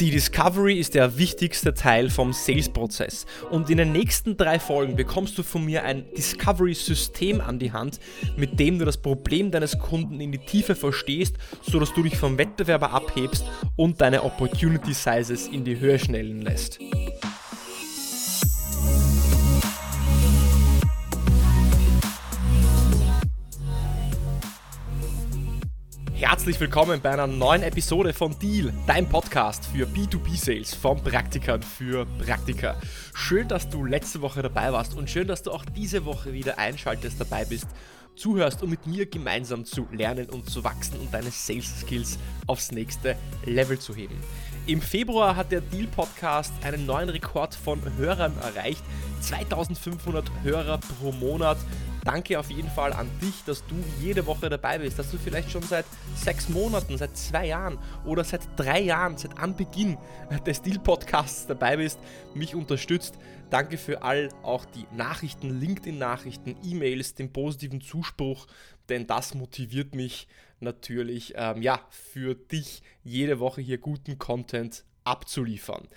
Die Discovery ist der wichtigste Teil vom Sales-Prozess und in den nächsten drei Folgen bekommst du von mir ein Discovery-System an die Hand, mit dem du das Problem deines Kunden in die Tiefe verstehst, sodass du dich vom Wettbewerber abhebst und deine Opportunity Sizes in die Höhe schnellen lässt. Herzlich willkommen bei einer neuen Episode von Deal, dein Podcast für B2B-Sales von Praktikern für Praktiker. Schön, dass du letzte Woche dabei warst und schön, dass du auch diese Woche wieder einschaltest, dabei bist, zuhörst, um mit mir gemeinsam zu lernen und zu wachsen und deine Sales-Skills aufs nächste Level zu heben. Im Februar hat der Deal Podcast einen neuen Rekord von Hörern erreicht. 2500 Hörer pro Monat danke auf jeden Fall an dich, dass du jede Woche dabei bist, dass du vielleicht schon seit sechs Monaten, seit zwei Jahren oder seit drei Jahren, seit Anbeginn des Deal-Podcasts dabei bist, mich unterstützt. Danke für all auch die Nachrichten, LinkedIn-Nachrichten, E-Mails, den positiven Zuspruch, denn das motiviert mich natürlich, ähm, ja, für dich jede Woche hier guten Content abzuliefern.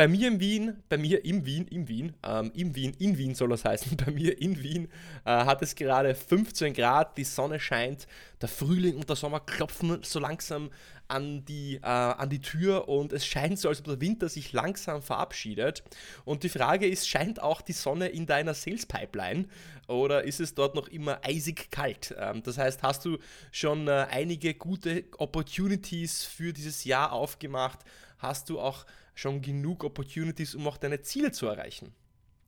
Bei mir in Wien, bei mir im Wien, im Wien, ähm, im Wien, in Wien soll das heißen, bei mir in Wien äh, hat es gerade 15 Grad, die Sonne scheint, der Frühling und der Sommer klopfen so langsam an die, äh, an die Tür und es scheint so, als ob der Winter sich langsam verabschiedet. Und die Frage ist, scheint auch die Sonne in deiner Sales Pipeline oder ist es dort noch immer eisig kalt? Ähm, das heißt, hast du schon äh, einige gute Opportunities für dieses Jahr aufgemacht? Hast du auch schon genug Opportunities, um auch deine Ziele zu erreichen?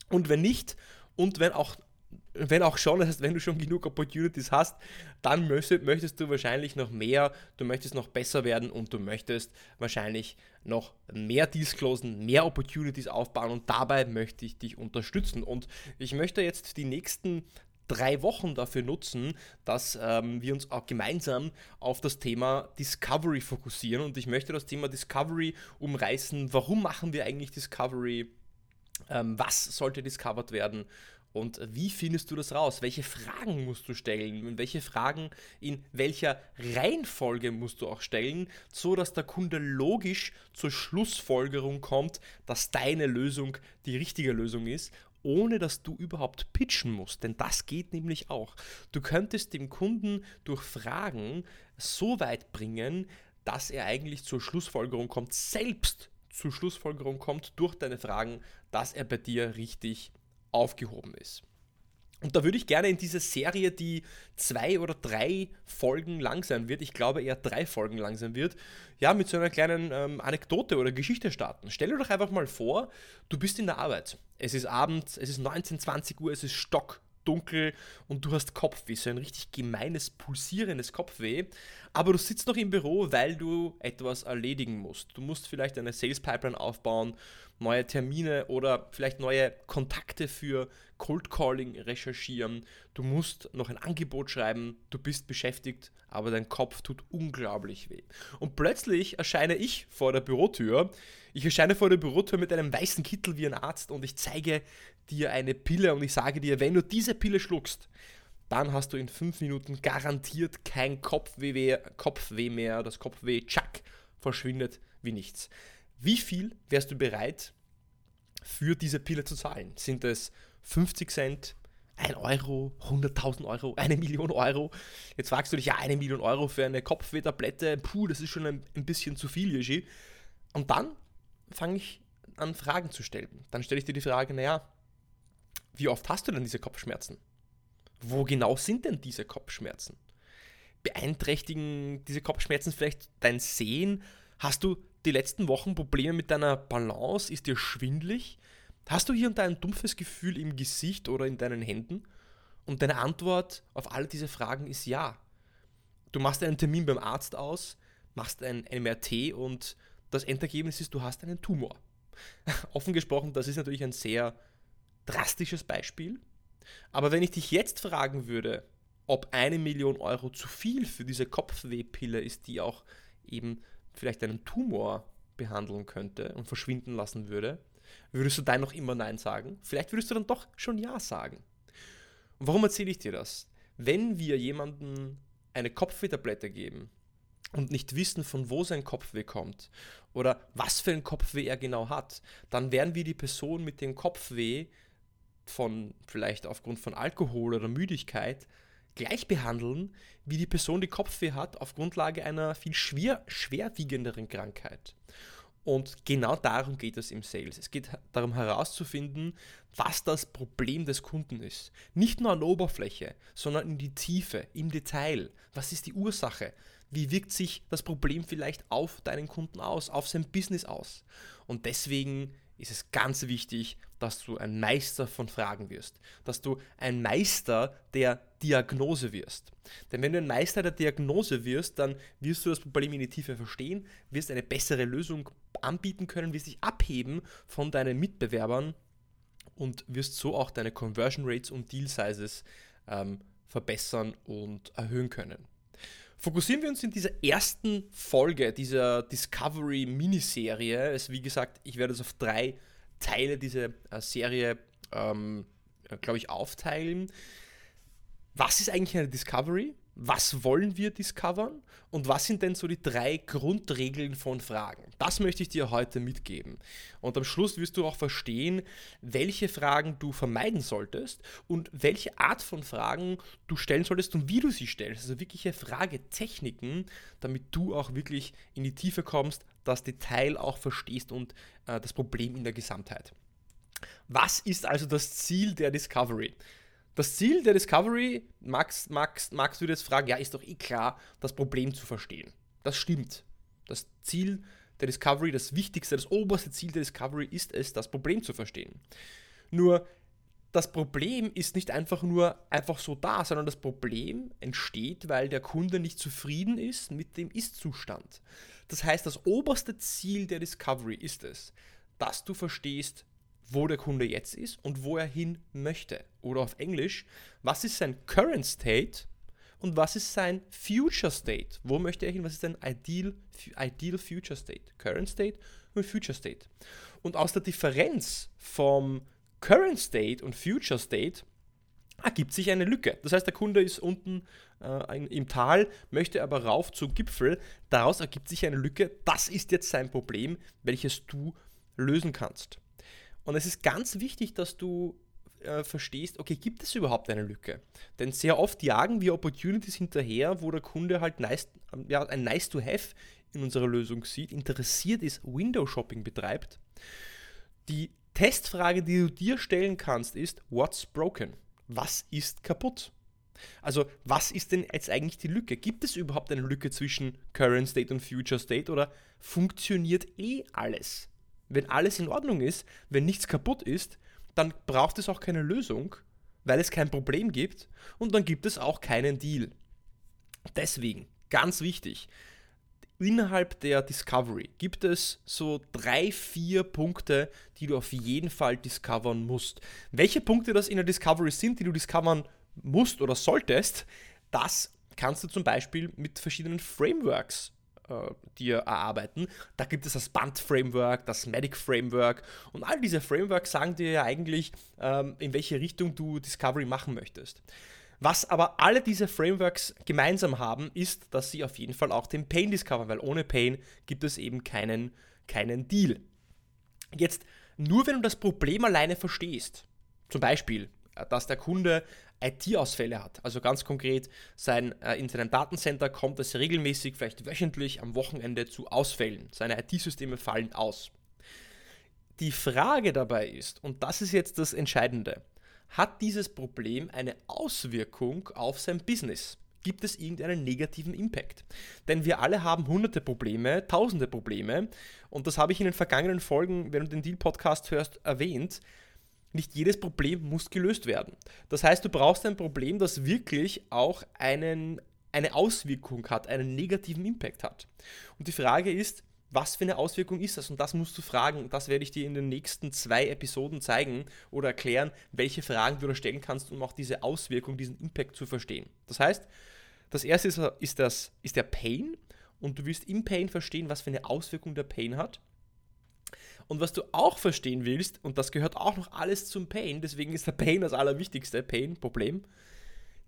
Und wenn nicht, und wenn auch wenn auch schon, das heißt, wenn du schon genug Opportunities hast, dann möchtest, möchtest, du wahrscheinlich noch mehr, du möchtest noch besser werden und du möchtest wahrscheinlich noch mehr Deals closen, mehr Opportunities aufbauen und dabei möchte ich dich unterstützen. Und ich möchte jetzt die nächsten drei Wochen dafür nutzen, dass ähm, wir uns auch gemeinsam auf das Thema Discovery fokussieren. Und ich möchte das Thema Discovery umreißen. Warum machen wir eigentlich Discovery? Ähm, was sollte discovered werden und wie findest du das raus? Welche Fragen musst du stellen? Und welche Fragen in welcher Reihenfolge musst du auch stellen, so dass der Kunde logisch zur Schlussfolgerung kommt, dass deine Lösung die richtige Lösung ist, ohne dass du überhaupt pitchen musst. Denn das geht nämlich auch. Du könntest dem Kunden durch Fragen so weit bringen, dass er eigentlich zur Schlussfolgerung kommt, selbst zur Schlussfolgerung kommt durch deine Fragen, dass er bei dir richtig aufgehoben ist. Und da würde ich gerne in diese Serie, die zwei oder drei Folgen lang sein wird, ich glaube eher drei Folgen lang sein wird, ja, mit so einer kleinen ähm, Anekdote oder Geschichte starten. Stell dir doch einfach mal vor, du bist in der Arbeit. Es ist Abend, es ist 19, 20 Uhr, es ist stockdunkel und du hast Kopfweh, so ein richtig gemeines, pulsierendes Kopfweh. Aber du sitzt noch im Büro, weil du etwas erledigen musst. Du musst vielleicht eine Sales Pipeline aufbauen, neue Termine oder vielleicht neue Kontakte für Cold Calling recherchieren. Du musst noch ein Angebot schreiben, du bist beschäftigt, aber dein Kopf tut unglaublich weh. Und plötzlich erscheine ich vor der Bürotür. Ich erscheine vor der Bürotür mit einem weißen Kittel wie ein Arzt und ich zeige dir eine Pille und ich sage dir, wenn du diese Pille schluckst, dann hast du in fünf Minuten garantiert kein Kopfweh mehr, Kopfweh mehr. Das Kopfweh, tschack, verschwindet wie nichts. Wie viel wärst du bereit für diese Pille zu zahlen? Sind es 50 Cent, 1 Euro, 100.000 Euro, eine Million Euro? Jetzt fragst du dich, ja, eine Million Euro für eine Kopfwehtablette, puh, das ist schon ein, ein bisschen zu viel, Yoshi. Und dann fange ich an, Fragen zu stellen. Dann stelle ich dir die Frage, naja, wie oft hast du denn diese Kopfschmerzen? Wo genau sind denn diese Kopfschmerzen? Beeinträchtigen diese Kopfschmerzen vielleicht dein Sehen? Hast du die letzten Wochen Probleme mit deiner Balance? Ist dir schwindlig? Hast du hier und da ein dumpfes Gefühl im Gesicht oder in deinen Händen? Und deine Antwort auf all diese Fragen ist ja. Du machst einen Termin beim Arzt aus, machst ein MRT und das Endergebnis ist, du hast einen Tumor. Offen gesprochen, das ist natürlich ein sehr drastisches Beispiel. Aber wenn ich dich jetzt fragen würde, ob eine Million Euro zu viel für diese Kopfwehpille ist, die auch eben vielleicht einen Tumor behandeln könnte und verschwinden lassen würde, würdest du dann noch immer Nein sagen? Vielleicht würdest du dann doch schon Ja sagen. Und warum erzähle ich dir das? Wenn wir jemandem eine Kopfwehtablette geben und nicht wissen, von wo sein Kopfweh kommt oder was für ein Kopfweh er genau hat, dann werden wir die Person mit dem Kopfweh von vielleicht aufgrund von Alkohol oder Müdigkeit gleich behandeln, wie die Person, die Kopfweh hat, auf Grundlage einer viel schwer, schwerwiegenderen Krankheit. Und genau darum geht es im Sales. Es geht darum herauszufinden, was das Problem des Kunden ist. Nicht nur an der Oberfläche, sondern in die Tiefe, im Detail. Was ist die Ursache? Wie wirkt sich das Problem vielleicht auf deinen Kunden aus, auf sein Business aus? Und deswegen ist es ganz wichtig, dass du ein Meister von Fragen wirst, dass du ein Meister der Diagnose wirst. Denn wenn du ein Meister der Diagnose wirst, dann wirst du das Problem in die Tiefe verstehen, wirst eine bessere Lösung anbieten können, wirst dich abheben von deinen Mitbewerbern und wirst so auch deine Conversion Rates und Deal Sizes ähm, verbessern und erhöhen können. Fokussieren wir uns in dieser ersten Folge dieser Discovery-Miniserie. Wie gesagt, ich werde es auf drei Teile dieser äh, Serie, ähm, glaube ich, aufteilen. Was ist eigentlich eine Discovery? Was wollen wir discovern und was sind denn so die drei Grundregeln von Fragen. Das möchte ich dir heute mitgeben. Und am Schluss wirst du auch verstehen, welche Fragen du vermeiden solltest und welche Art von Fragen du stellen solltest und wie du sie stellst. Also wirkliche Fragetechniken, damit du auch wirklich in die Tiefe kommst, das Detail auch verstehst und äh, das Problem in der Gesamtheit. Was ist also das Ziel der Discovery? Das Ziel der Discovery, Max, Max, Max würde jetzt fragen, ja, ist doch eh klar, das Problem zu verstehen. Das stimmt. Das Ziel der Discovery, das wichtigste, das oberste Ziel der Discovery ist es, das Problem zu verstehen. Nur das Problem ist nicht einfach nur einfach so da, sondern das Problem entsteht, weil der Kunde nicht zufrieden ist mit dem Ist-Zustand. Das heißt, das oberste Ziel der Discovery ist es, dass du verstehst, wo der Kunde jetzt ist und wo er hin möchte. Oder auf Englisch, was ist sein Current State und was ist sein Future State? Wo möchte er hin? Was ist ein Ideal, Ideal Future State? Current State und Future State. Und aus der Differenz vom Current State und Future State ergibt sich eine Lücke. Das heißt, der Kunde ist unten äh, im Tal, möchte aber rauf zum Gipfel. Daraus ergibt sich eine Lücke. Das ist jetzt sein Problem, welches du lösen kannst. Und es ist ganz wichtig, dass du äh, verstehst, okay, gibt es überhaupt eine Lücke? Denn sehr oft jagen wir Opportunities hinterher, wo der Kunde halt nice, ja, ein nice to have in unserer Lösung sieht, interessiert ist, Window Shopping betreibt. Die Testfrage, die du dir stellen kannst, ist, what's broken? Was ist kaputt? Also, was ist denn jetzt eigentlich die Lücke? Gibt es überhaupt eine Lücke zwischen Current State und Future State oder funktioniert eh alles? Wenn alles in Ordnung ist, wenn nichts kaputt ist, dann braucht es auch keine Lösung, weil es kein Problem gibt und dann gibt es auch keinen Deal. Deswegen, ganz wichtig, innerhalb der Discovery gibt es so drei, vier Punkte, die du auf jeden Fall discovern musst. Welche Punkte das in der Discovery sind, die du discovern musst oder solltest, das kannst du zum Beispiel mit verschiedenen Frameworks äh, dir erarbeiten. Da gibt es das Band-Framework, das Medic-Framework und all diese Frameworks sagen dir ja eigentlich, ähm, in welche Richtung du Discovery machen möchtest. Was aber alle diese Frameworks gemeinsam haben, ist, dass sie auf jeden Fall auch den Pain discovern, weil ohne Pain gibt es eben keinen, keinen Deal. Jetzt, nur wenn du das Problem alleine verstehst, zum Beispiel, äh, dass der Kunde IT-Ausfälle hat. Also ganz konkret, sein, äh, in seinem Datencenter kommt es regelmäßig, vielleicht wöchentlich am Wochenende zu Ausfällen. Seine IT-Systeme fallen aus. Die Frage dabei ist, und das ist jetzt das Entscheidende, hat dieses Problem eine Auswirkung auf sein Business? Gibt es irgendeinen negativen Impact? Denn wir alle haben hunderte Probleme, tausende Probleme, und das habe ich in den vergangenen Folgen, wenn du den Deal-Podcast hörst, erwähnt nicht jedes Problem muss gelöst werden. Das heißt, du brauchst ein Problem, das wirklich auch einen, eine Auswirkung hat, einen negativen Impact hat. Und die Frage ist, was für eine Auswirkung ist das? Und das musst du fragen. Das werde ich dir in den nächsten zwei Episoden zeigen oder erklären, welche Fragen du da stellen kannst, um auch diese Auswirkung, diesen Impact zu verstehen. Das heißt, das erste ist, ist, das, ist der Pain und du wirst im Pain verstehen, was für eine Auswirkung der Pain hat. Und was du auch verstehen willst, und das gehört auch noch alles zum Pain, deswegen ist der Pain das Allerwichtigste, Pain, Problem,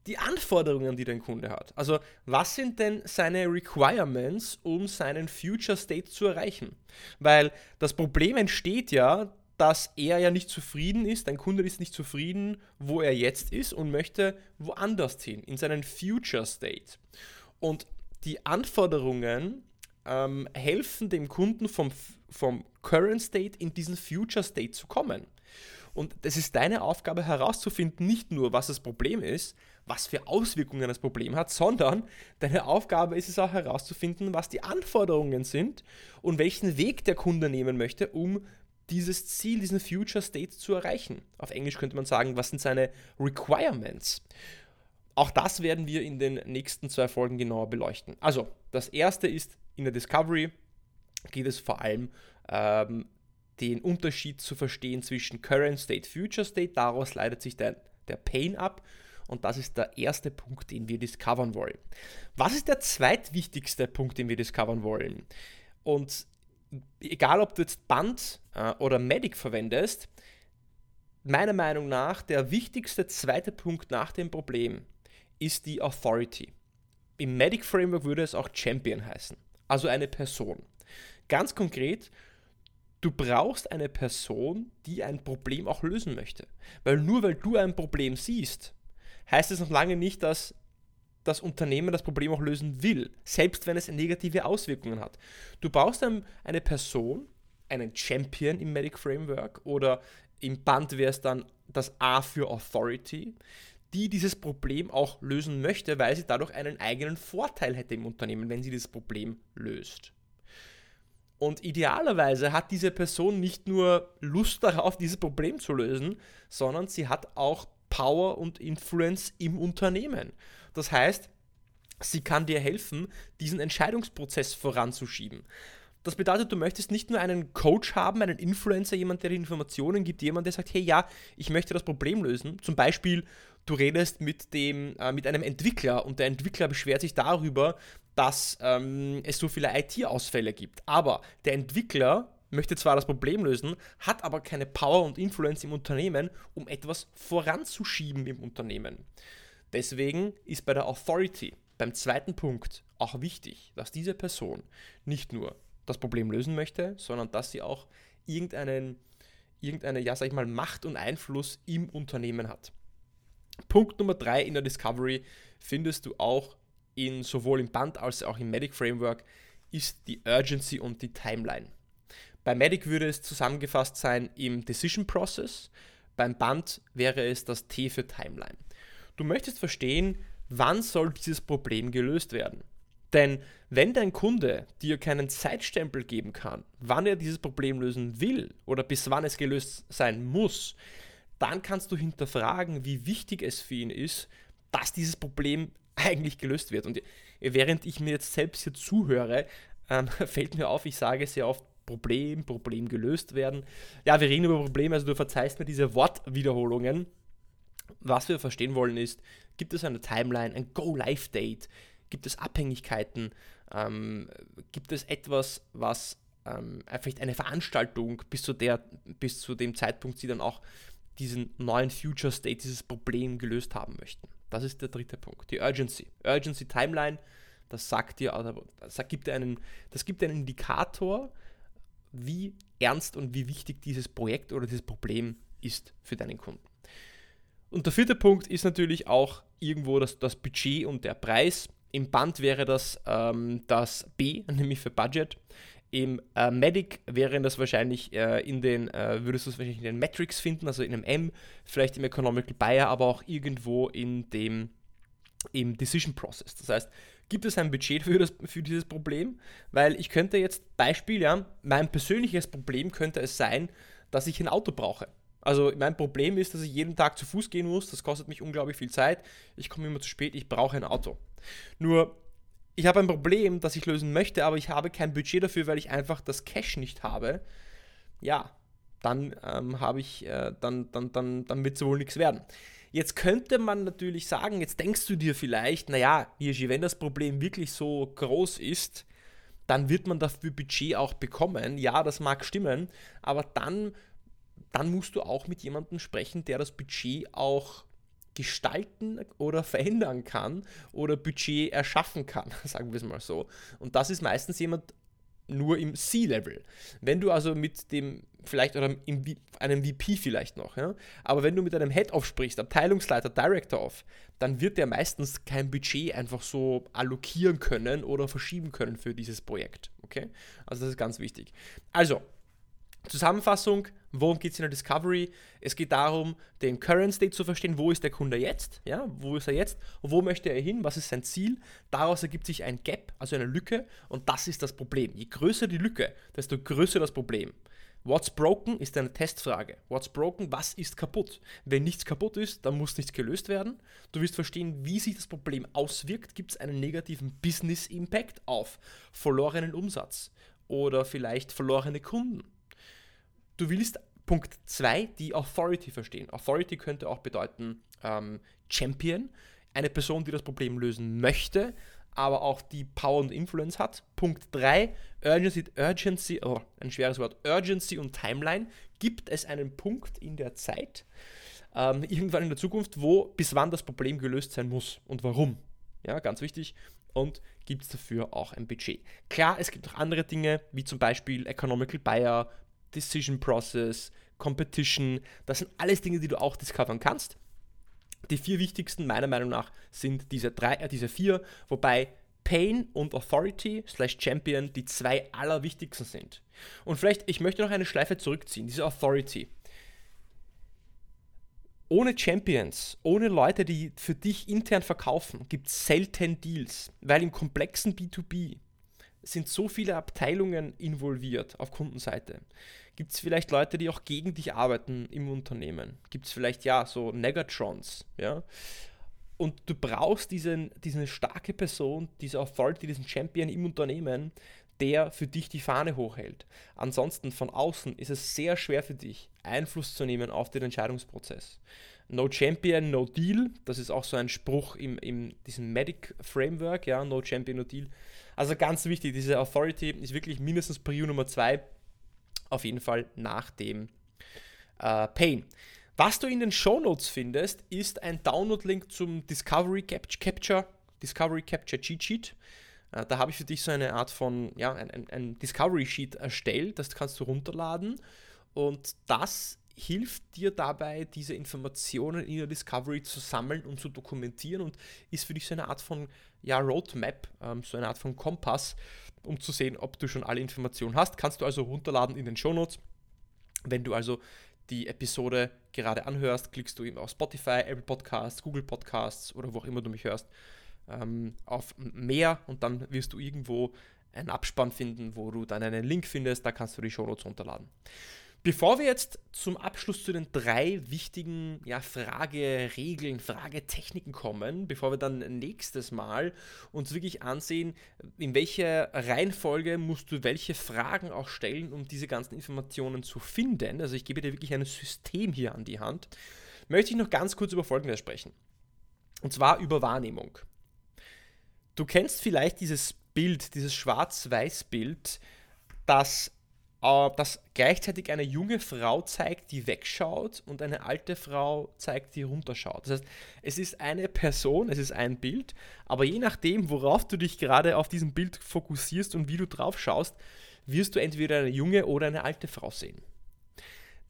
die Anforderungen, die dein Kunde hat. Also was sind denn seine Requirements, um seinen Future State zu erreichen? Weil das Problem entsteht ja, dass er ja nicht zufrieden ist, dein Kunde ist nicht zufrieden, wo er jetzt ist und möchte woanders hin, in seinen Future State. Und die Anforderungen ähm, helfen dem Kunden vom, vom Current State in diesen Future State zu kommen. Und das ist deine Aufgabe herauszufinden, nicht nur, was das Problem ist, was für Auswirkungen das Problem hat, sondern deine Aufgabe ist es auch herauszufinden, was die Anforderungen sind und welchen Weg der Kunde nehmen möchte, um dieses Ziel, diesen Future State zu erreichen. Auf Englisch könnte man sagen, was sind seine Requirements? Auch das werden wir in den nächsten zwei Folgen genauer beleuchten. Also, das erste ist in der Discovery geht es vor allem ähm, den Unterschied zu verstehen zwischen Current State, Future State. Daraus leitet sich der, der Pain ab. Und das ist der erste Punkt, den wir discovern wollen. Was ist der zweitwichtigste Punkt, den wir discovern wollen? Und egal, ob du jetzt Band äh, oder Medic verwendest, meiner Meinung nach der wichtigste zweite Punkt nach dem Problem ist die Authority. Im Medic Framework würde es auch Champion heißen, also eine Person. Ganz konkret, du brauchst eine Person, die ein Problem auch lösen möchte. Weil nur weil du ein Problem siehst, heißt es noch lange nicht, dass das Unternehmen das Problem auch lösen will, selbst wenn es negative Auswirkungen hat. Du brauchst eine Person, einen Champion im Medic Framework oder im Band wäre es dann das A für Authority, die dieses Problem auch lösen möchte, weil sie dadurch einen eigenen Vorteil hätte im Unternehmen, wenn sie das Problem löst. Und idealerweise hat diese Person nicht nur Lust darauf, dieses Problem zu lösen, sondern sie hat auch Power und Influence im Unternehmen. Das heißt, sie kann dir helfen, diesen Entscheidungsprozess voranzuschieben. Das bedeutet, du möchtest nicht nur einen Coach haben, einen Influencer, jemand, der dir Informationen gibt, jemand, der sagt, hey ja, ich möchte das Problem lösen. Zum Beispiel, du redest mit, dem, äh, mit einem Entwickler und der Entwickler beschwert sich darüber, dass ähm, es so viele IT-Ausfälle gibt. Aber der Entwickler möchte zwar das Problem lösen, hat aber keine Power und Influence im Unternehmen, um etwas voranzuschieben im Unternehmen. Deswegen ist bei der Authority, beim zweiten Punkt, auch wichtig, dass diese Person nicht nur das Problem lösen möchte, sondern dass sie auch irgendeinen, irgendeine, ja, sag ich mal, Macht und Einfluss im Unternehmen hat. Punkt Nummer drei in der Discovery findest du auch in sowohl im Band als auch im Medic Framework ist die Urgency und die Timeline. Bei Medic würde es zusammengefasst sein im Decision Process, beim Band wäre es das T für Timeline. Du möchtest verstehen, wann soll dieses Problem gelöst werden. Denn wenn dein Kunde dir keinen Zeitstempel geben kann, wann er dieses Problem lösen will oder bis wann es gelöst sein muss, dann kannst du hinterfragen, wie wichtig es für ihn ist, dass dieses Problem eigentlich gelöst wird. Und während ich mir jetzt selbst hier zuhöre, ähm, fällt mir auf, ich sage sehr oft Problem, Problem gelöst werden. Ja, wir reden über Probleme, also du verzeihst mir diese Wortwiederholungen. Was wir verstehen wollen ist, gibt es eine Timeline, ein Go-Live-Date? Gibt es Abhängigkeiten? Ähm, gibt es etwas, was ähm, vielleicht eine Veranstaltung bis zu, der, bis zu dem Zeitpunkt sie dann auch diesen neuen Future State, dieses Problem gelöst haben möchten? Das ist der dritte Punkt, die Urgency. Urgency Timeline, das sagt dir, das gibt dir einen, das gibt dir einen Indikator, wie ernst und wie wichtig dieses Projekt oder dieses Problem ist für deinen Kunden. Und der vierte Punkt ist natürlich auch irgendwo das, das Budget und der Preis. Im Band wäre das ähm, das B, nämlich für Budget. Im äh, Medic wäre das wahrscheinlich äh, in den, äh, würdest du es wahrscheinlich in den Metrics finden, also in einem M, vielleicht im Economical Buyer, aber auch irgendwo in dem im Decision Process. Das heißt, gibt es ein Budget für, das, für dieses Problem? Weil ich könnte jetzt, Beispiel, ja, mein persönliches Problem könnte es sein, dass ich ein Auto brauche. Also mein Problem ist, dass ich jeden Tag zu Fuß gehen muss, das kostet mich unglaublich viel Zeit, ich komme immer zu spät, ich brauche ein Auto. Nur, ich habe ein Problem, das ich lösen möchte, aber ich habe kein Budget dafür, weil ich einfach das Cash nicht habe. Ja, dann ähm, habe ich, äh, dann, dann, dann, dann wird es wohl nichts werden. Jetzt könnte man natürlich sagen, jetzt denkst du dir vielleicht, naja, Hirschi, wenn das Problem wirklich so groß ist, dann wird man dafür Budget auch bekommen. Ja, das mag stimmen, aber dann, dann musst du auch mit jemandem sprechen, der das Budget auch gestalten oder verändern kann oder Budget erschaffen kann, sagen wir es mal so. Und das ist meistens jemand nur im C-Level. Wenn du also mit dem, vielleicht, oder im, einem VP vielleicht noch, ja, aber wenn du mit einem Head-Off sprichst, Abteilungsleiter, Director-Off, dann wird der meistens kein Budget einfach so allokieren können oder verschieben können für dieses Projekt. Okay? Also das ist ganz wichtig. Also, Zusammenfassung, worum geht es in der Discovery? Es geht darum, den Current State zu verstehen, wo ist der Kunde jetzt, ja, wo ist er jetzt, wo möchte er hin, was ist sein Ziel. Daraus ergibt sich ein Gap, also eine Lücke und das ist das Problem. Je größer die Lücke, desto größer das Problem. What's broken ist eine Testfrage. What's broken, was ist kaputt? Wenn nichts kaputt ist, dann muss nichts gelöst werden. Du wirst verstehen, wie sich das Problem auswirkt. Gibt es einen negativen Business Impact auf verlorenen Umsatz oder vielleicht verlorene Kunden? Du willst Punkt 2 die Authority verstehen. Authority könnte auch bedeuten ähm, Champion, eine Person, die das Problem lösen möchte, aber auch die Power und Influence hat. Punkt 3, Urgency, Urgency oh, ein schweres Wort, Urgency und Timeline. Gibt es einen Punkt in der Zeit, ähm, irgendwann in der Zukunft, wo bis wann das Problem gelöst sein muss und warum? Ja, ganz wichtig. Und gibt es dafür auch ein Budget. Klar, es gibt auch andere Dinge, wie zum Beispiel Economical Buyer, Decision Process, Competition. Das sind alles Dinge, die du auch discovern kannst. Die vier wichtigsten meiner Meinung nach sind diese, drei, äh, diese vier, wobei Pain und Authority slash Champion die zwei allerwichtigsten sind. Und vielleicht, ich möchte noch eine Schleife zurückziehen, diese Authority. Ohne Champions, ohne Leute, die für dich intern verkaufen, gibt es selten Deals, weil im komplexen B2B sind so viele Abteilungen involviert auf Kundenseite. Gibt es vielleicht Leute, die auch gegen dich arbeiten im Unternehmen? Gibt es vielleicht, ja, so Negatrons, ja? Und du brauchst diesen, diese starke Person, diese Authority, diesen Champion im Unternehmen, der für dich die Fahne hochhält. Ansonsten von außen ist es sehr schwer für dich, Einfluss zu nehmen auf den Entscheidungsprozess. No Champion, no Deal, das ist auch so ein Spruch im, in diesem Medic Framework, ja, No Champion, no Deal. Also ganz wichtig, diese Authority ist wirklich mindestens Prio Nummer zwei auf jeden Fall nach dem äh, Pain. Was du in den Show Notes findest, ist ein Download-Link zum Discovery Capture, Discovery Capture Cheat Sheet. Äh, da habe ich für dich so eine Art von, ja, ein, ein, Discovery Sheet erstellt, das kannst du runterladen und das hilft dir dabei, diese Informationen in der Discovery zu sammeln und zu dokumentieren und ist für dich so eine Art von ja, Roadmap, ähm, so eine Art von Kompass, um zu sehen, ob du schon alle Informationen hast. Kannst du also runterladen in den Shownotes. Wenn du also die Episode gerade anhörst, klickst du eben auf Spotify, Apple Podcasts, Google Podcasts oder wo auch immer du mich hörst, ähm, auf mehr und dann wirst du irgendwo einen Abspann finden, wo du dann einen Link findest, da kannst du die Shownotes runterladen. Bevor wir jetzt zum Abschluss zu den drei wichtigen ja, Frageregeln, Fragetechniken kommen, bevor wir dann nächstes Mal uns wirklich ansehen, in welcher Reihenfolge musst du welche Fragen auch stellen, um diese ganzen Informationen zu finden, also ich gebe dir wirklich ein System hier an die Hand, möchte ich noch ganz kurz über Folgendes sprechen. Und zwar über Wahrnehmung. Du kennst vielleicht dieses Bild, dieses Schwarz-Weiß-Bild, das äh, das gleichzeitig eine junge Frau zeigt, die wegschaut und eine alte Frau zeigt, die runterschaut. Das heißt, es ist eine Person, es ist ein Bild, aber je nachdem, worauf du dich gerade auf diesem Bild fokussierst und wie du drauf schaust, wirst du entweder eine junge oder eine alte Frau sehen.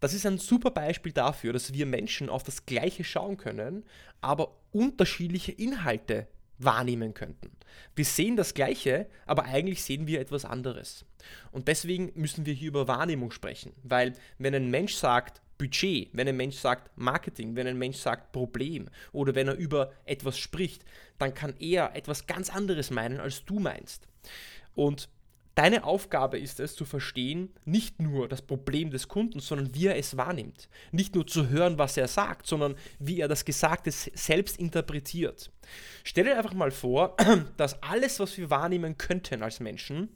Das ist ein super Beispiel dafür, dass wir Menschen auf das Gleiche schauen können, aber unterschiedliche Inhalte wahrnehmen könnten. Wir sehen das Gleiche, aber eigentlich sehen wir etwas anderes. Und deswegen müssen wir hier über Wahrnehmung sprechen, weil wenn ein Mensch sagt Budget, wenn ein Mensch sagt Marketing, wenn ein Mensch sagt Problem oder wenn er über etwas spricht, dann kann er etwas ganz anderes meinen, als du meinst. Und Deine Aufgabe ist es zu verstehen, nicht nur das Problem des Kunden, sondern wie er es wahrnimmt. Nicht nur zu hören, was er sagt, sondern wie er das Gesagte selbst interpretiert. Stell dir einfach mal vor, dass alles, was wir wahrnehmen könnten als Menschen,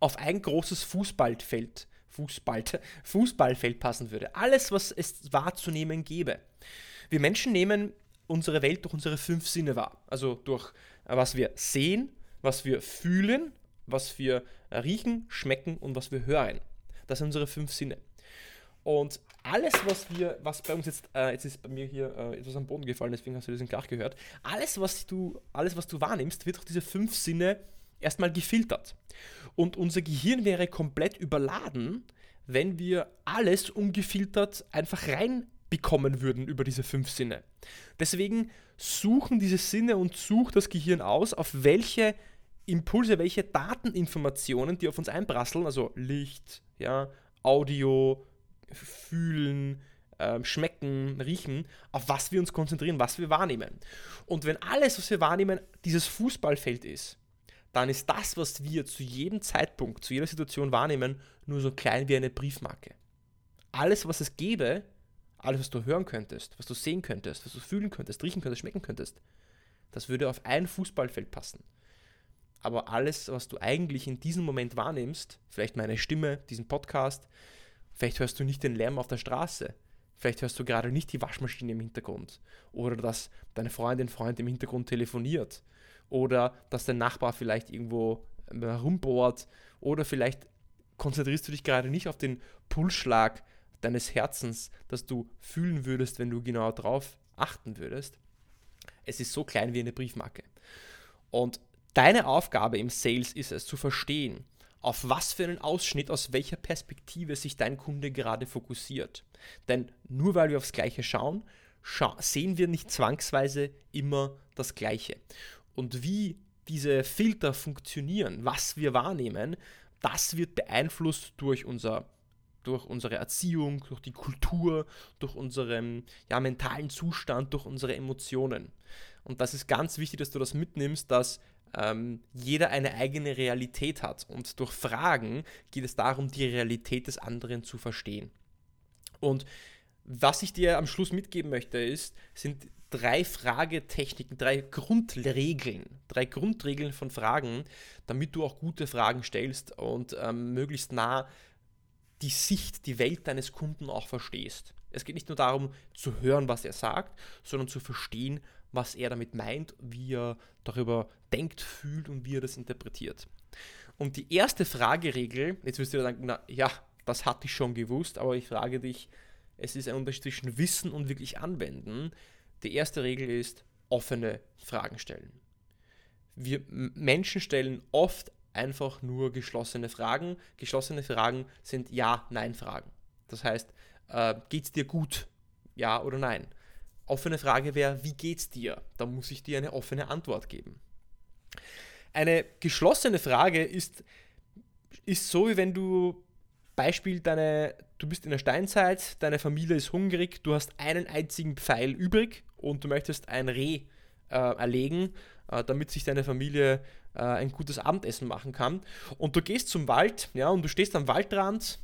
auf ein großes Fußballfeld, Fußball, Fußballfeld passen würde. Alles, was es wahrzunehmen gäbe. Wir Menschen nehmen unsere Welt durch unsere fünf Sinne wahr. Also durch äh, was wir sehen, was wir fühlen, was wir riechen, schmecken und was wir hören. Das sind unsere fünf Sinne. Und alles, was wir, was bei uns jetzt, äh, jetzt ist bei mir hier äh, etwas am Boden gefallen, deswegen hast du diesen Krach gehört. Alles, was du, alles, was du wahrnimmst, wird durch diese fünf Sinne erstmal gefiltert. Und unser Gehirn wäre komplett überladen, wenn wir alles ungefiltert einfach reinbekommen würden über diese fünf Sinne. Deswegen suchen diese Sinne und sucht das Gehirn aus, auf welche Impulse, welche Dateninformationen, die auf uns einprasseln, also Licht, ja, Audio, Fühlen, äh, Schmecken, Riechen, auf was wir uns konzentrieren, was wir wahrnehmen. Und wenn alles, was wir wahrnehmen, dieses Fußballfeld ist, dann ist das, was wir zu jedem Zeitpunkt, zu jeder Situation wahrnehmen, nur so klein wie eine Briefmarke. Alles, was es gäbe, alles, was du hören könntest, was du sehen könntest, was du fühlen könntest, riechen könntest, schmecken könntest, das würde auf ein Fußballfeld passen. Aber alles, was du eigentlich in diesem Moment wahrnimmst, vielleicht meine Stimme, diesen Podcast, vielleicht hörst du nicht den Lärm auf der Straße, vielleicht hörst du gerade nicht die Waschmaschine im Hintergrund oder dass deine Freundin, Freund im Hintergrund telefoniert oder dass dein Nachbar vielleicht irgendwo herumbohrt oder vielleicht konzentrierst du dich gerade nicht auf den Pulsschlag deines Herzens, das du fühlen würdest, wenn du genau darauf achten würdest. Es ist so klein wie eine Briefmarke. Und deine Aufgabe im Sales ist es zu verstehen, auf was für einen Ausschnitt, aus welcher Perspektive sich dein Kunde gerade fokussiert. Denn nur weil wir aufs Gleiche schauen, scha sehen wir nicht zwangsweise immer das Gleiche und wie diese Filter funktionieren, was wir wahrnehmen, das wird beeinflusst durch unser durch unsere Erziehung, durch die Kultur, durch unseren ja, mentalen Zustand, durch unsere Emotionen. Und das ist ganz wichtig, dass du das mitnimmst, dass ähm, jeder eine eigene Realität hat. Und durch Fragen geht es darum, die Realität des anderen zu verstehen. Und was ich dir am Schluss mitgeben möchte, ist, sind drei Fragetechniken, drei Grundregeln, drei Grundregeln von Fragen, damit du auch gute Fragen stellst und ähm, möglichst nah die Sicht, die Welt deines Kunden auch verstehst. Es geht nicht nur darum zu hören, was er sagt, sondern zu verstehen, was er damit meint, wie er darüber denkt, fühlt und wie er das interpretiert. Und die erste Frageregel, jetzt wirst du sagen, na ja, das hatte ich schon gewusst, aber ich frage dich, es ist ein Unterschied zwischen Wissen und wirklich Anwenden. Die erste Regel ist offene Fragen stellen. Wir Menschen stellen oft einfach nur geschlossene Fragen. Geschlossene Fragen sind Ja-Nein-Fragen. Das heißt, äh, es dir gut? Ja oder nein? Offene Frage wäre, wie geht's dir? Da muss ich dir eine offene Antwort geben. Eine geschlossene Frage ist, ist so, wie wenn du Beispiel, deine, du bist in der Steinzeit, deine Familie ist hungrig, du hast einen einzigen Pfeil übrig und du möchtest ein Reh äh, erlegen, äh, damit sich deine Familie äh, ein gutes Abendessen machen kann. Und du gehst zum Wald, ja, und du stehst am Waldrand,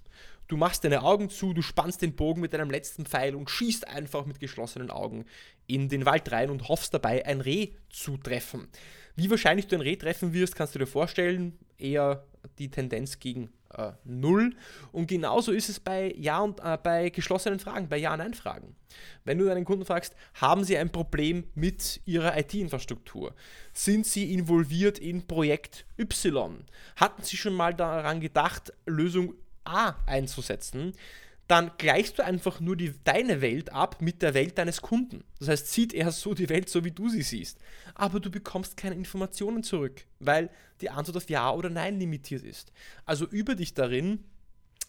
du machst deine Augen zu, du spannst den Bogen mit deinem letzten Pfeil und schießt einfach mit geschlossenen Augen in den Wald rein und hoffst dabei, ein Reh zu treffen. Wie wahrscheinlich du ein Reh treffen wirst, kannst du dir vorstellen, eher die Tendenz gegen äh, null. Und genauso ist es bei Ja und äh, bei geschlossenen Fragen, bei Ja-Nein-Fragen. Wenn du deinen Kunden fragst, haben sie ein Problem mit ihrer IT-Infrastruktur? Sind sie involviert in Projekt Y? Hatten sie schon mal daran gedacht, Lösung A einzusetzen? dann gleichst du einfach nur die, deine Welt ab mit der Welt deines Kunden. Das heißt, sieht er so die Welt so, wie du sie siehst. Aber du bekommst keine Informationen zurück, weil die Antwort auf Ja oder Nein limitiert ist. Also übe dich darin,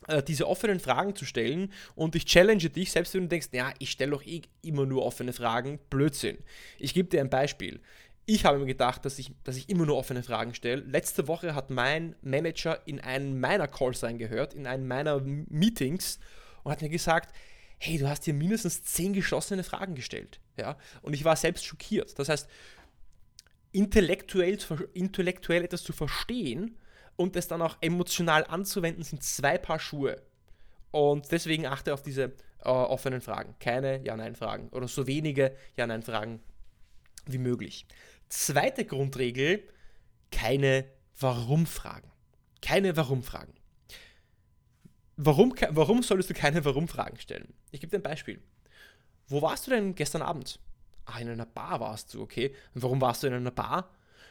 äh, diese offenen Fragen zu stellen und ich challenge dich, selbst wenn du denkst, ja, ich stelle doch eh immer nur offene Fragen, Blödsinn. Ich gebe dir ein Beispiel. Ich habe mir gedacht, dass ich, dass ich immer nur offene Fragen stelle. Letzte Woche hat mein Manager in einen meiner Calls reingehört, in einen meiner Meetings und hat mir gesagt, hey, du hast hier mindestens zehn geschlossene Fragen gestellt. Ja? Und ich war selbst schockiert. Das heißt, intellektuell, intellektuell etwas zu verstehen und es dann auch emotional anzuwenden, sind zwei Paar Schuhe. Und deswegen achte auf diese äh, offenen Fragen. Keine Ja-Nein-Fragen oder so wenige Ja-Nein-Fragen wie möglich. Zweite Grundregel, keine Warum-Fragen. Keine Warum-Fragen. Warum, warum solltest du keine Warum-Fragen stellen? Ich gebe dir ein Beispiel. Wo warst du denn gestern Abend? Ah, in einer Bar warst du, okay. Und warum warst du in einer Bar?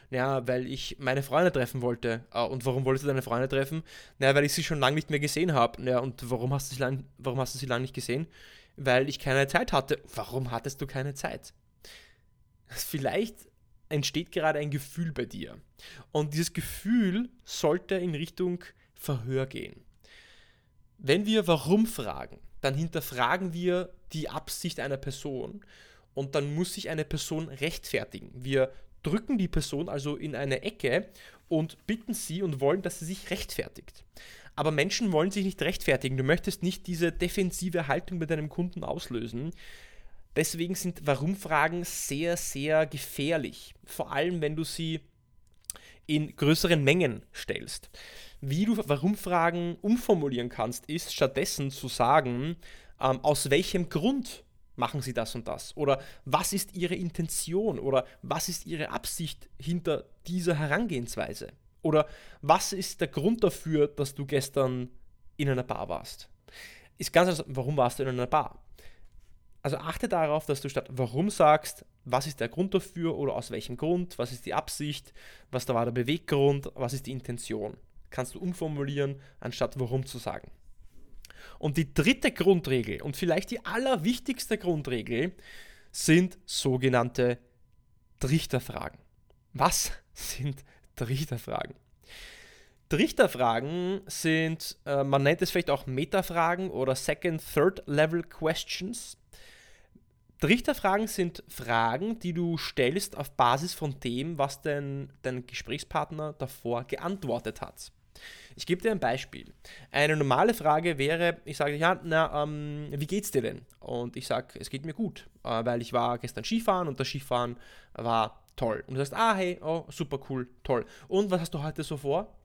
Ja, weil ich meine Freunde treffen wollte. Äh, und warum wolltest du deine Freunde treffen? Ja, weil ich sie schon lange nicht mehr gesehen habe. Ja, und warum hast, du sie lang, warum hast du sie lange nicht gesehen? Weil ich keine Zeit hatte. Warum hattest du keine Zeit? Vielleicht entsteht gerade ein Gefühl bei dir. Und dieses Gefühl sollte in Richtung Verhör gehen. Wenn wir warum fragen, dann hinterfragen wir die Absicht einer Person und dann muss sich eine Person rechtfertigen. Wir drücken die Person also in eine Ecke und bitten sie und wollen, dass sie sich rechtfertigt. Aber Menschen wollen sich nicht rechtfertigen. Du möchtest nicht diese defensive Haltung bei deinem Kunden auslösen. Deswegen sind Warum-Fragen sehr, sehr gefährlich. Vor allem, wenn du sie in größeren Mengen stellst. Wie du Warum-Fragen umformulieren kannst, ist stattdessen zu sagen, ähm, aus welchem Grund machen sie das und das? Oder was ist ihre Intention? Oder was ist ihre Absicht hinter dieser Herangehensweise? Oder was ist der Grund dafür, dass du gestern in einer Bar warst? Ist ganz anders, warum warst du in einer Bar? Also achte darauf, dass du statt warum sagst, was ist der Grund dafür oder aus welchem Grund, was ist die Absicht, was da war der Beweggrund, was ist die Intention. Kannst du umformulieren, anstatt warum zu sagen. Und die dritte Grundregel und vielleicht die allerwichtigste Grundregel sind sogenannte Trichterfragen. Was sind Trichterfragen? Trichterfragen sind, äh, man nennt es vielleicht auch Metafragen oder Second, Third Level Questions. Trichterfragen sind Fragen, die du stellst auf Basis von dem, was dein, dein Gesprächspartner davor geantwortet hat. Ich gebe dir ein Beispiel. Eine normale Frage wäre, ich sage, ja, na, ähm, wie geht's dir denn? Und ich sage, es geht mir gut, äh, weil ich war gestern Skifahren und das Skifahren war toll. Und du sagst, ah, hey, oh, super cool, toll. Und was hast du heute so vor?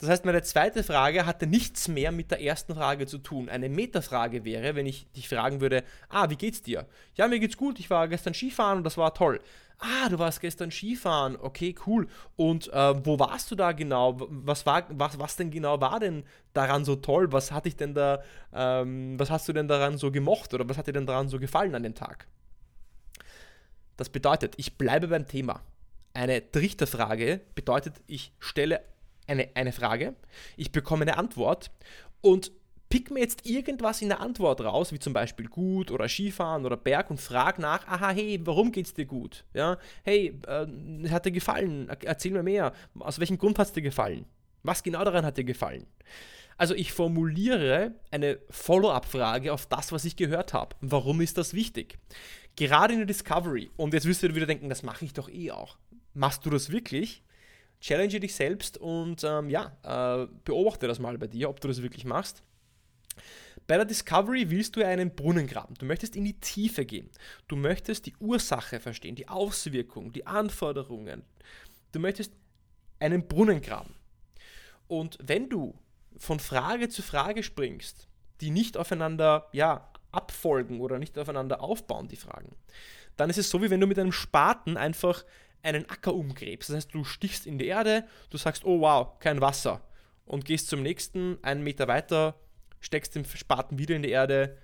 Das heißt, meine zweite Frage hatte nichts mehr mit der ersten Frage zu tun. Eine Metafrage wäre, wenn ich dich fragen würde, ah, wie geht's dir? Ja, mir geht's gut, ich war gestern Skifahren und das war toll. Ah, du warst gestern Skifahren, okay, cool. Und äh, wo warst du da genau? Was, war, was, was denn genau war denn daran so toll? Was hat dich denn da, ähm, was hast du denn daran so gemocht oder was hat dir denn daran so gefallen an dem Tag? Das bedeutet, ich bleibe beim Thema. Eine Trichterfrage bedeutet, ich stelle eine, eine Frage, ich bekomme eine Antwort und pick mir jetzt irgendwas in der Antwort raus, wie zum Beispiel gut oder Skifahren oder Berg und frag nach, aha, hey, warum geht's dir gut? Ja, hey, äh, hat dir gefallen? Erzähl mir mehr. Aus welchem Grund hat es dir gefallen? Was genau daran hat dir gefallen? Also ich formuliere eine Follow-up-Frage auf das, was ich gehört habe. Warum ist das wichtig? Gerade in der Discovery, und jetzt wirst du wieder denken, das mache ich doch eh auch. Machst du das wirklich? Challenge dich selbst und ähm, ja, äh, beobachte das mal bei dir, ob du das wirklich machst. Bei der Discovery willst du einen Brunnen graben. Du möchtest in die Tiefe gehen. Du möchtest die Ursache verstehen, die Auswirkungen, die Anforderungen. Du möchtest einen Brunnen graben. Und wenn du von Frage zu Frage springst, die nicht aufeinander ja, abfolgen oder nicht aufeinander aufbauen, die Fragen, dann ist es so, wie wenn du mit einem Spaten einfach einen Acker umgräbst. Das heißt, du stichst in die Erde, du sagst, oh wow, kein Wasser. Und gehst zum nächsten, einen Meter weiter, steckst den Spaten wieder in die Erde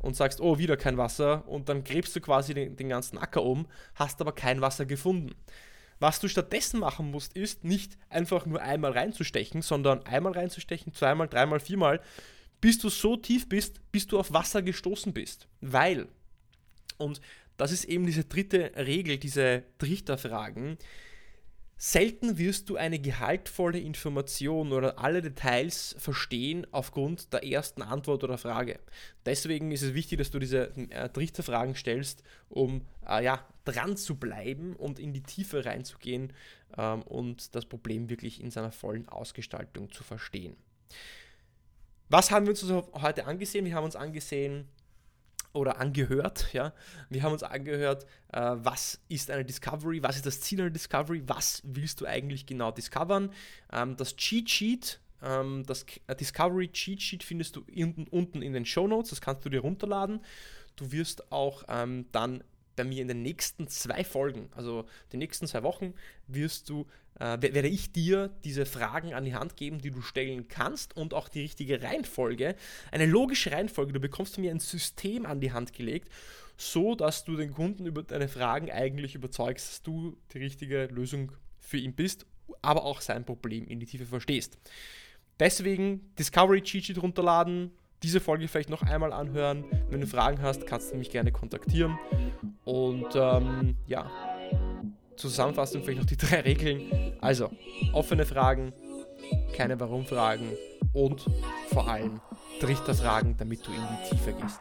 und sagst, oh, wieder kein Wasser. Und dann gräbst du quasi den, den ganzen Acker um, hast aber kein Wasser gefunden. Was du stattdessen machen musst, ist nicht einfach nur einmal reinzustechen, sondern einmal reinzustechen, zweimal, dreimal, viermal, bis du so tief bist, bis du auf Wasser gestoßen bist. Weil, und das ist eben diese dritte Regel, diese Trichterfragen. Selten wirst du eine gehaltvolle Information oder alle Details verstehen aufgrund der ersten Antwort oder Frage. Deswegen ist es wichtig, dass du diese äh, Trichterfragen stellst, um äh, ja, dran zu bleiben und in die Tiefe reinzugehen ähm, und das Problem wirklich in seiner vollen Ausgestaltung zu verstehen. Was haben wir uns also heute angesehen? Wir haben uns angesehen, oder angehört, ja. Wir haben uns angehört, äh, was ist eine Discovery, was ist das Ziel einer Discovery, was willst du eigentlich genau discovern. Ähm, das Cheat Sheet, ähm, das Discovery Cheat Sheet findest du in, unten in den Show Notes, das kannst du dir runterladen. Du wirst auch ähm, dann bei mir in den nächsten zwei Folgen, also die nächsten zwei Wochen, wirst du, äh, werde ich dir diese Fragen an die Hand geben, die du stellen kannst und auch die richtige Reihenfolge, eine logische Reihenfolge. Du bekommst von mir ein System an die Hand gelegt, so dass du den Kunden über deine Fragen eigentlich überzeugst, dass du die richtige Lösung für ihn bist, aber auch sein Problem in die Tiefe verstehst. Deswegen Discovery Cheat Sheet runterladen, diese Folge vielleicht noch einmal anhören. Wenn du Fragen hast, kannst du mich gerne kontaktieren. Und ähm, ja, Zusammenfassung vielleicht noch die drei Regeln. Also, offene Fragen, keine Warum-Fragen und vor allem Trichterfragen, damit du in die Tiefe gehst.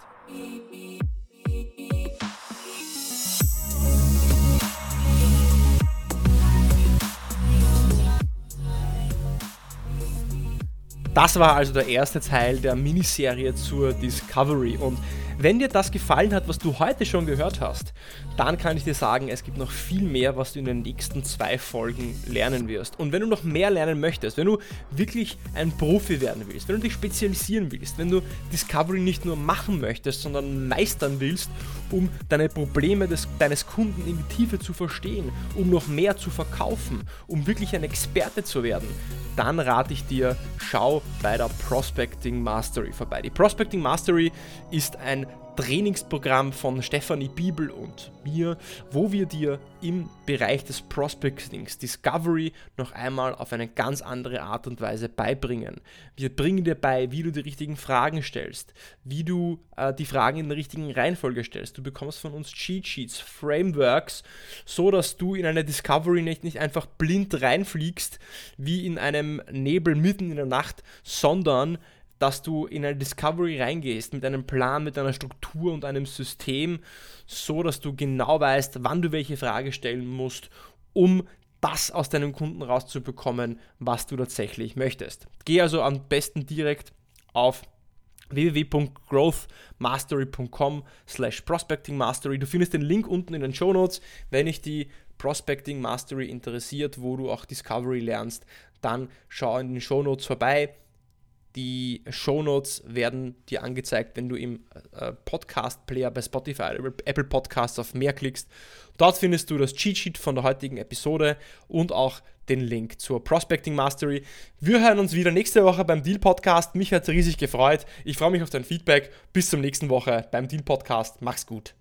Das war also der erste Teil der Miniserie zur Discovery. Und wenn dir das gefallen hat, was du heute schon gehört hast, dann kann ich dir sagen, es gibt noch viel mehr, was du in den nächsten zwei Folgen lernen wirst. Und wenn du noch mehr lernen möchtest, wenn du wirklich ein Profi werden willst, wenn du dich spezialisieren willst, wenn du Discovery nicht nur machen möchtest, sondern meistern willst, um deine Probleme des, deines Kunden in die Tiefe zu verstehen, um noch mehr zu verkaufen, um wirklich ein Experte zu werden, dann rate ich dir, schau bei der Prospecting Mastery vorbei. Die Prospecting Mastery ist ein Trainingsprogramm von Stefanie Bibel und mir, wo wir dir im Bereich des Prospectings Discovery noch einmal auf eine ganz andere Art und Weise beibringen. Wir bringen dir bei, wie du die richtigen Fragen stellst, wie du äh, die Fragen in der richtigen Reihenfolge stellst. Du bekommst von uns Cheat Sheets, Frameworks, so dass du in eine Discovery nicht, nicht einfach blind reinfliegst, wie in einem Nebel mitten in der Nacht, sondern dass du in eine Discovery reingehst mit einem Plan, mit einer Struktur und einem System, so dass du genau weißt, wann du welche Frage stellen musst, um das aus deinem Kunden rauszubekommen, was du tatsächlich möchtest. Geh also am besten direkt auf www.growthmastery.com slash prospectingmastery. Du findest den Link unten in den Show Notes. Wenn dich die Prospecting Mastery interessiert, wo du auch Discovery lernst, dann schau in den Show Notes vorbei. Die Shownotes werden dir angezeigt, wenn du im äh, Podcast-Player bei Spotify oder Apple Podcasts auf mehr klickst. Dort findest du das Cheat Sheet von der heutigen Episode und auch den Link zur Prospecting Mastery. Wir hören uns wieder nächste Woche beim Deal Podcast. Mich hat es riesig gefreut. Ich freue mich auf dein Feedback. Bis zum nächsten Woche beim Deal Podcast. Mach's gut.